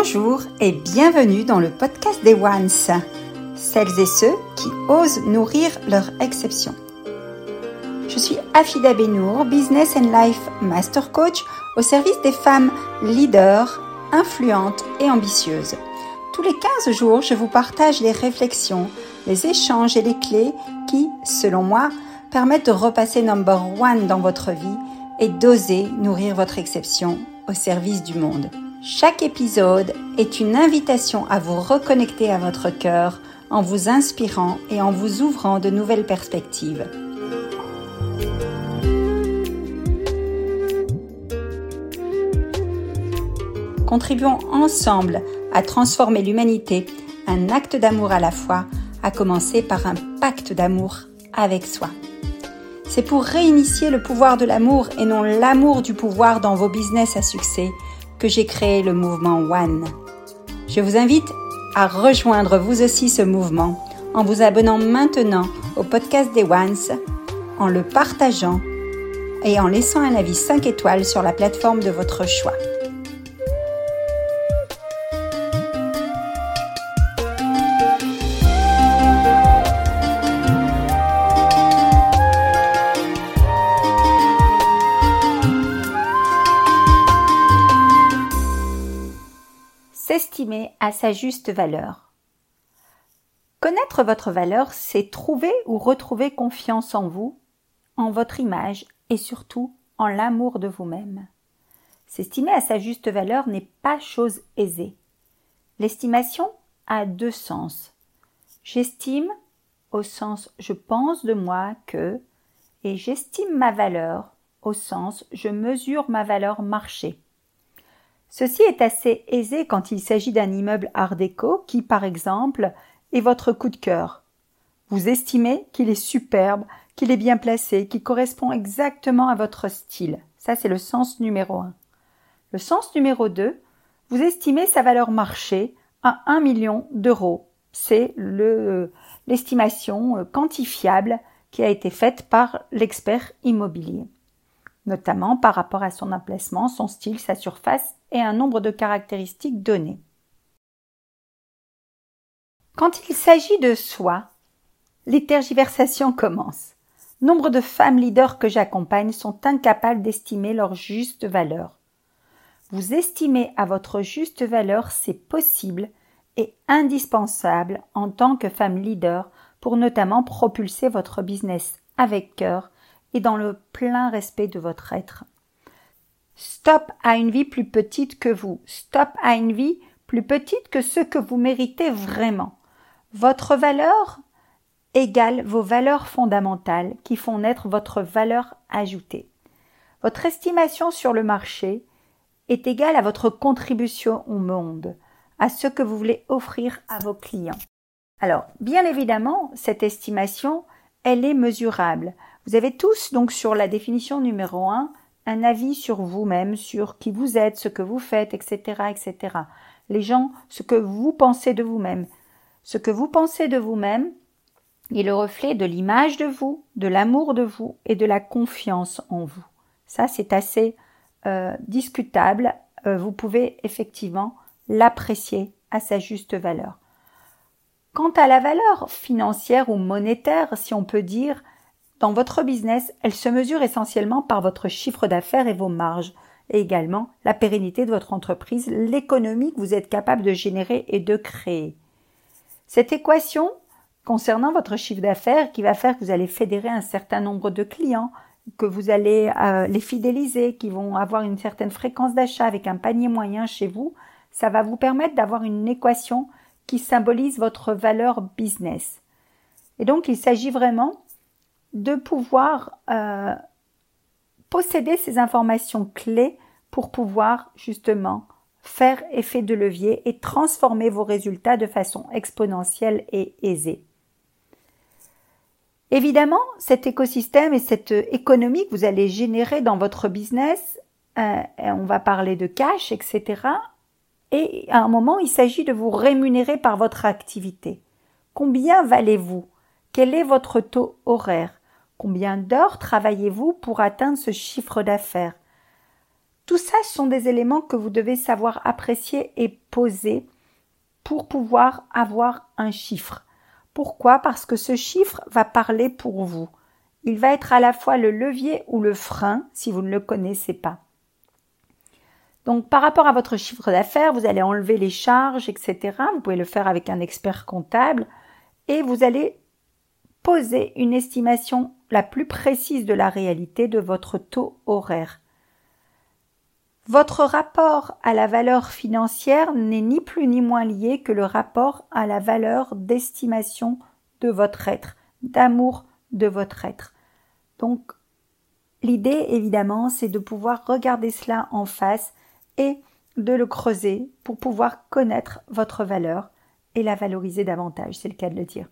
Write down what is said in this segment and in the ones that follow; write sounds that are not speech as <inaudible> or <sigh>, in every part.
Bonjour et bienvenue dans le podcast des Ones, celles et ceux qui osent nourrir leur exception. Je suis Afida Benour, Business and Life Master Coach au service des femmes leaders, influentes et ambitieuses. Tous les 15 jours, je vous partage les réflexions, les échanges et les clés qui, selon moi, permettent de repasser number one dans votre vie et d'oser nourrir votre exception au service du monde. Chaque épisode est une invitation à vous reconnecter à votre cœur en vous inspirant et en vous ouvrant de nouvelles perspectives. Contribuons ensemble à transformer l'humanité, un acte d'amour à la fois, à commencer par un pacte d'amour avec soi. C'est pour réinitier le pouvoir de l'amour et non l'amour du pouvoir dans vos business à succès que j'ai créé le mouvement One. Je vous invite à rejoindre vous aussi ce mouvement en vous abonnant maintenant au podcast des Ones, en le partageant et en laissant un avis 5 étoiles sur la plateforme de votre choix. Sa juste valeur. Connaître votre valeur, c'est trouver ou retrouver confiance en vous, en votre image et surtout en l'amour de vous-même. S'estimer à sa juste valeur n'est pas chose aisée. L'estimation a deux sens. J'estime au sens je pense de moi que et j'estime ma valeur au sens je mesure ma valeur marché. Ceci est assez aisé quand il s'agit d'un immeuble art déco qui, par exemple, est votre coup de cœur. Vous estimez qu'il est superbe, qu'il est bien placé, qu'il correspond exactement à votre style. Ça, c'est le sens numéro un. Le sens numéro deux, vous estimez sa valeur marché à un million d'euros. C'est le, l'estimation quantifiable qui a été faite par l'expert immobilier notamment par rapport à son emplacement, son style, sa surface et un nombre de caractéristiques données. Quand il s'agit de soi, les tergiversations commencent. Nombre de femmes leaders que j'accompagne sont incapables d'estimer leur juste valeur. Vous estimez à votre juste valeur, c'est possible et indispensable en tant que femme leader pour notamment propulser votre business avec cœur et dans le plein respect de votre être. Stop à une vie plus petite que vous. Stop à une vie plus petite que ce que vous méritez vraiment. Votre valeur égale vos valeurs fondamentales qui font naître votre valeur ajoutée. Votre estimation sur le marché est égale à votre contribution au monde, à ce que vous voulez offrir à vos clients. Alors, bien évidemment, cette estimation, elle est mesurable. Vous avez tous, donc, sur la définition numéro un, un avis sur vous-même, sur qui vous êtes, ce que vous faites, etc., etc. Les gens, ce que vous pensez de vous-même. Ce que vous pensez de vous-même est le reflet de l'image de vous, de l'amour de vous et de la confiance en vous. Ça, c'est assez euh, discutable. Euh, vous pouvez effectivement l'apprécier à sa juste valeur. Quant à la valeur financière ou monétaire, si on peut dire, dans votre business, elle se mesure essentiellement par votre chiffre d'affaires et vos marges, et également la pérennité de votre entreprise, l'économie que vous êtes capable de générer et de créer. Cette équation concernant votre chiffre d'affaires qui va faire que vous allez fédérer un certain nombre de clients, que vous allez euh, les fidéliser, qui vont avoir une certaine fréquence d'achat avec un panier moyen chez vous, ça va vous permettre d'avoir une équation qui symbolise votre valeur business. Et donc il s'agit vraiment de pouvoir euh, posséder ces informations clés pour pouvoir justement faire effet de levier et transformer vos résultats de façon exponentielle et aisée. Évidemment, cet écosystème et cette économie que vous allez générer dans votre business, euh, on va parler de cash, etc. Et à un moment, il s'agit de vous rémunérer par votre activité. Combien valez-vous? Quel est votre taux horaire? Combien d'heures travaillez-vous pour atteindre ce chiffre d'affaires? Tout ça sont des éléments que vous devez savoir apprécier et poser pour pouvoir avoir un chiffre. Pourquoi? Parce que ce chiffre va parler pour vous. Il va être à la fois le levier ou le frein si vous ne le connaissez pas. Donc par rapport à votre chiffre d'affaires, vous allez enlever les charges, etc. Vous pouvez le faire avec un expert comptable et vous allez une estimation la plus précise de la réalité de votre taux horaire. Votre rapport à la valeur financière n'est ni plus ni moins lié que le rapport à la valeur d'estimation de votre être, d'amour de votre être. Donc, l'idée, évidemment, c'est de pouvoir regarder cela en face et de le creuser pour pouvoir connaître votre valeur et la valoriser davantage, c'est le cas de le dire.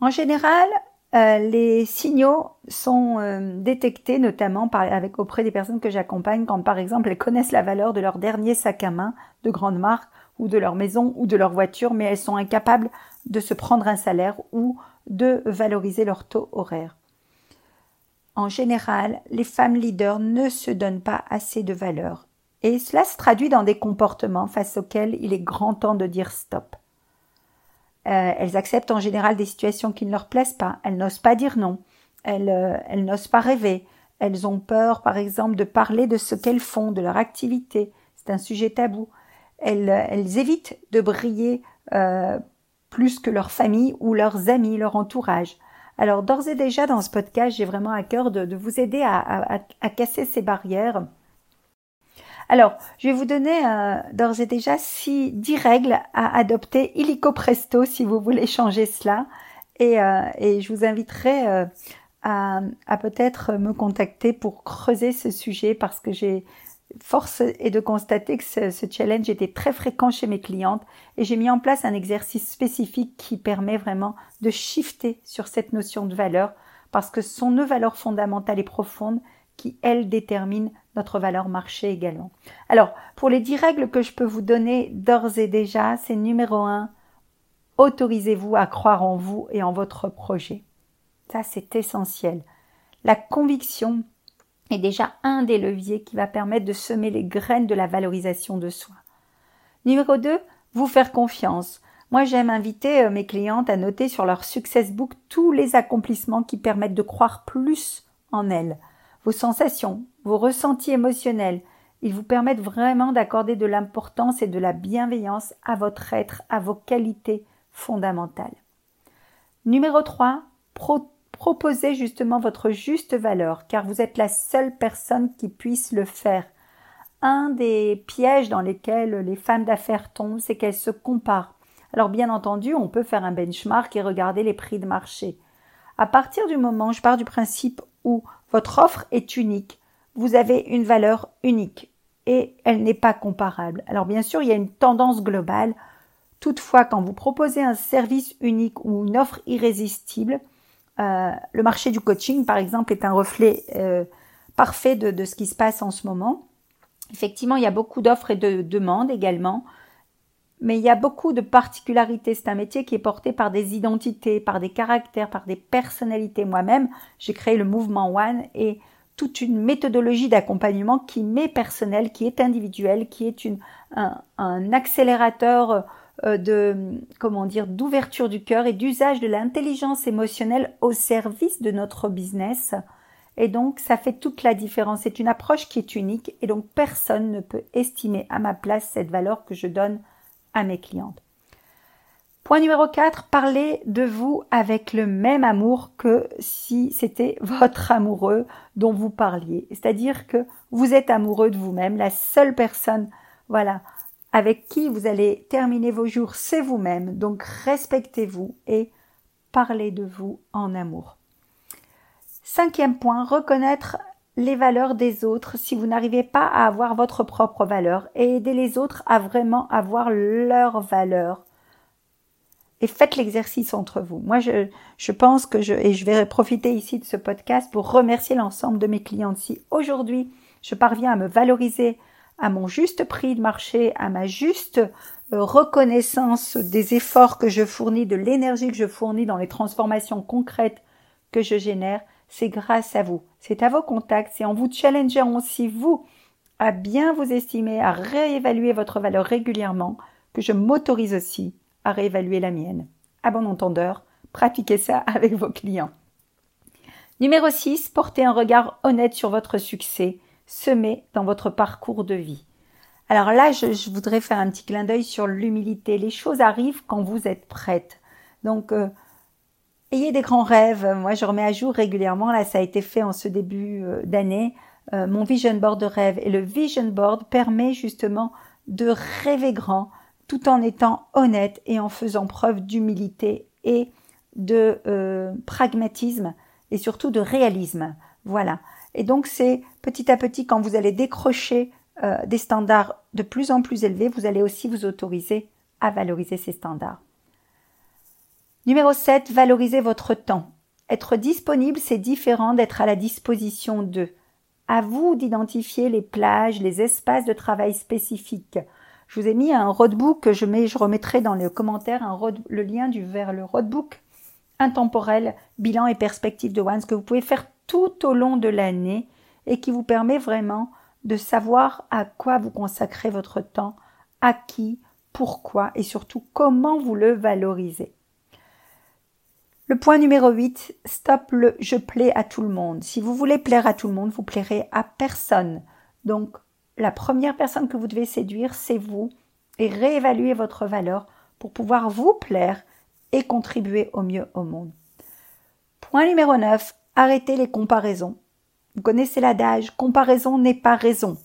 En général, euh, les signaux sont euh, détectés notamment avec, auprès des personnes que j'accompagne quand par exemple elles connaissent la valeur de leur dernier sac à main de grande marque ou de leur maison ou de leur voiture mais elles sont incapables de se prendre un salaire ou de valoriser leur taux horaire. En général, les femmes leaders ne se donnent pas assez de valeur et cela se traduit dans des comportements face auxquels il est grand temps de dire stop. Euh, elles acceptent en général des situations qui ne leur plaisent pas. Elles n'osent pas dire non. Elles, euh, elles n'osent pas rêver. Elles ont peur, par exemple, de parler de ce qu'elles font, de leur activité. C'est un sujet tabou. Elles, euh, elles évitent de briller plus que leur famille ou leurs amis, leur entourage. Alors d'ores et déjà dans ce podcast, j'ai vraiment à cœur de, de vous aider à, à, à casser ces barrières alors, je vais vous donner euh, d'ores et déjà six, dix règles à adopter illico presto si vous voulez changer cela. Et, euh, et je vous inviterai euh, à, à peut-être me contacter pour creuser ce sujet parce que j'ai force est de constater que ce, ce, challenge était très fréquent chez mes clientes et j'ai mis en place un exercice spécifique qui permet vraiment de shifter sur cette notion de valeur parce que nos valeurs fondamentales et profondes qui, elles, déterminent notre valeur marché également. Alors, pour les dix règles que je peux vous donner d'ores et déjà, c'est numéro un, autorisez-vous à croire en vous et en votre projet. Ça, c'est essentiel. La conviction est déjà un des leviers qui va permettre de semer les graines de la valorisation de soi. Numéro 2, vous faire confiance. Moi, j'aime inviter euh, mes clientes à noter sur leur success book tous les accomplissements qui permettent de croire plus en elles vos sensations, vos ressentis émotionnels. Ils vous permettent vraiment d'accorder de l'importance et de la bienveillance à votre être, à vos qualités fondamentales. Numéro 3, proposez justement votre juste valeur, car vous êtes la seule personne qui puisse le faire. Un des pièges dans lesquels les femmes d'affaires tombent, c'est qu'elles se comparent. Alors bien entendu, on peut faire un benchmark et regarder les prix de marché. À partir du moment, je pars du principe où votre offre est unique. Vous avez une valeur unique et elle n'est pas comparable. Alors bien sûr, il y a une tendance globale. Toutefois, quand vous proposez un service unique ou une offre irrésistible, euh, le marché du coaching, par exemple, est un reflet euh, parfait de, de, ce qui se passe en ce moment. Effectivement, il y a beaucoup d'offres et de demandes également, mais il y a beaucoup de particularités. C'est un métier qui est porté par des identités, par des caractères, par des personnalités. Moi-même, j'ai créé le mouvement One et toute une méthodologie d'accompagnement qui m'est personnelle, qui est individuelle, qui est une, un, un accélérateur euh, de comment dire d'ouverture du cœur et d'usage de l'intelligence émotionnelle au service de notre business. Et donc, ça fait toute la différence. C'est une approche qui est unique et donc personne ne peut estimer à ma place cette valeur que je donne mes clientes. Point numéro 4, parlez de vous avec le même amour que si c'était <laughs> votre amoureux dont vous parliez. C'est-à-dire que vous êtes amoureux de vous-même, la seule personne, voilà, avec qui vous allez terminer vos jours, c'est vous-même. Donc respectez-vous et parlez de vous en amour. Cinquième point, reconnaître les valeurs des autres si vous n'arrivez pas à avoir votre propre valeur et aider les autres à vraiment avoir leur valeur. Et faites l'exercice entre vous. Moi, je, je pense que je, et je vais profiter ici de ce podcast pour remercier l'ensemble de mes clientes. Si aujourd'hui, je parviens à me valoriser à mon juste prix de marché, à ma juste euh, reconnaissance des efforts que je fournis, de l'énergie que je fournis dans les transformations concrètes que je génère, c'est grâce à vous, c'est à vos contacts, c'est en vous challengeant aussi vous à bien vous estimer, à réévaluer votre valeur régulièrement que je m'autorise aussi à réévaluer la mienne. À bon entendeur, pratiquez ça <laughs> avec vos clients. Numéro 6, portez un regard honnête sur votre succès, semé dans votre parcours de vie. Alors là, je, voudrais faire un petit clin d'œil sur l'humilité. Les choses arrivent quand vous êtes prête. Donc, euh, ayez des grands rêves. Moi, je remets à jour régulièrement. Là, ça a été fait en ce début euh, d'année. Euh, mon vision board de rêve. Et le vision board permet justement de rêver grand tout en étant honnête et en faisant preuve d'humilité et de pragmatisme et surtout de réalisme. Voilà. Et donc c'est petit à petit quand vous allez décrocher euh, des standards de plus en plus élevés, vous allez aussi vous autoriser à valoriser ces standards. Numéro 7, valorisez votre temps. Être disponible, c'est différent d'être à la disposition d'eux. À vous d'identifier les plages, les espaces de travail spécifiques. Je vous ai mis un roadbook, je, mets, je remettrai dans les commentaires le lien du, vers le roadbook intemporel, bilan et perspective de One, que vous pouvez faire tout au long de l'année et qui vous permet vraiment de savoir à quoi vous consacrez votre temps, à qui, pourquoi et surtout comment vous le valorisez. Le point numéro 8, stop le je plais à tout le monde. Si vous voulez plaire à tout le monde, vous plairez à personne. Donc, la première personne que vous devez séduire, c'est vous et réévaluer votre valeur pour pouvoir vous plaire et contribuer au mieux au monde. Point numéro 9, arrêtez les comparaisons. Vous connaissez l'adage, comparaison n'est pas raison.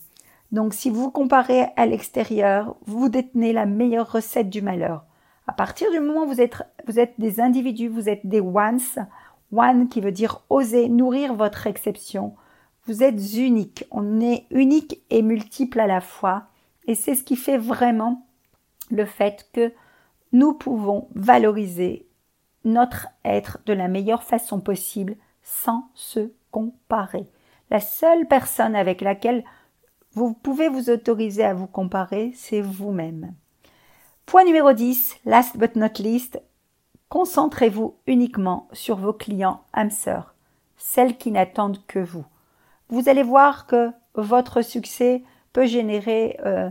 Donc si vous comparez à l'extérieur, vous détenez la meilleure recette du malheur. À partir du moment où vous êtes, vous êtes des individus, vous êtes des ones, one qui veut dire oser nourrir votre exception, vous êtes unique. On est unique et multiple à la fois. Et c'est ce qui fait vraiment le fait que nous pouvons valoriser notre être de la meilleure façon possible sans se comparer. La seule personne avec laquelle vous pouvez vous autoriser à vous comparer, c'est vous-même. Point numéro 10, last but not least, concentrez-vous uniquement sur vos clients âmes sœurs, celles qui n'attendent que vous. Vous allez voir que votre succès peut générer euh,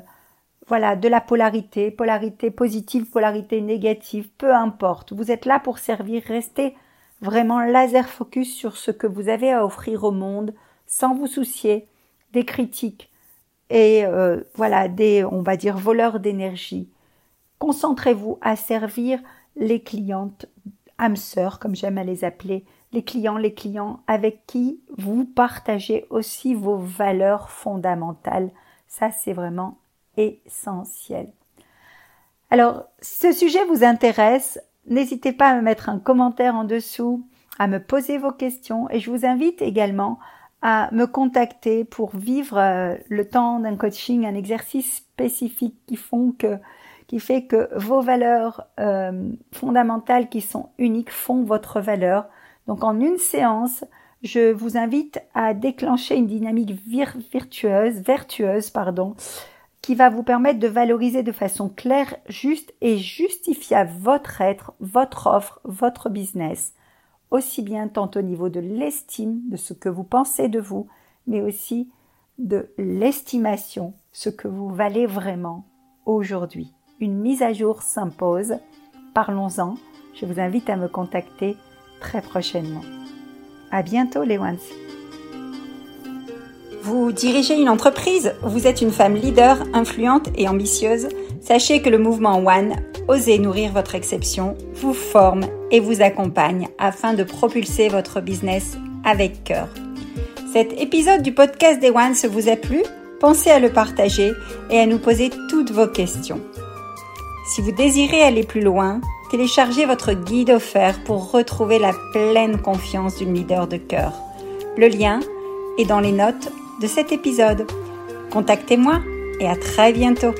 voilà, de la polarité, polarité positive, polarité négative, peu importe. Vous êtes là pour servir, restez vraiment laser focus sur ce que vous avez à offrir au monde, sans vous soucier des critiques et euh, voilà des, on va dire, voleurs d'énergie. Concentrez-vous à servir les clientes âmes sœurs, comme j'aime à les appeler, les clients, les clients avec qui vous partagez aussi vos valeurs fondamentales. Ça, c'est vraiment essentiel. Alors, ce sujet vous intéresse, n'hésitez pas à me mettre un commentaire en dessous, à me poser vos questions et je vous invite également à me contacter pour vivre euh, le temps d'un coaching, un exercice spécifique qui font que qui fait que vos valeurs euh, fondamentales qui sont uniques font votre valeur. Donc en une séance, je vous invite à déclencher une dynamique virtueuse, vertueuse, pardon, qui va vous permettre de valoriser de façon claire, juste et justifiable votre être, votre offre, votre business, aussi bien tant au niveau de l'estime, de ce que vous pensez de vous, mais aussi de l'estimation, ce que vous valez vraiment aujourd'hui. Une mise à jour s'impose. Parlons-en. Je vous invite à me contacter très prochainement. À bientôt les ones. Vous dirigez une entreprise, vous êtes une femme leader, influente et ambitieuse, sachez que le mouvement One, Osez nourrir votre exception, vous forme et vous accompagne afin de propulser votre business avec cœur. Cet épisode du podcast des Ones vous a plu? Pensez à le partager et à nous poser toutes vos questions. Si vous désirez aller plus loin, téléchargez votre guide offert pour retrouver la pleine confiance d'une leader de cœur. Le lien est dans les notes de cet épisode. Contactez-moi et à très bientôt.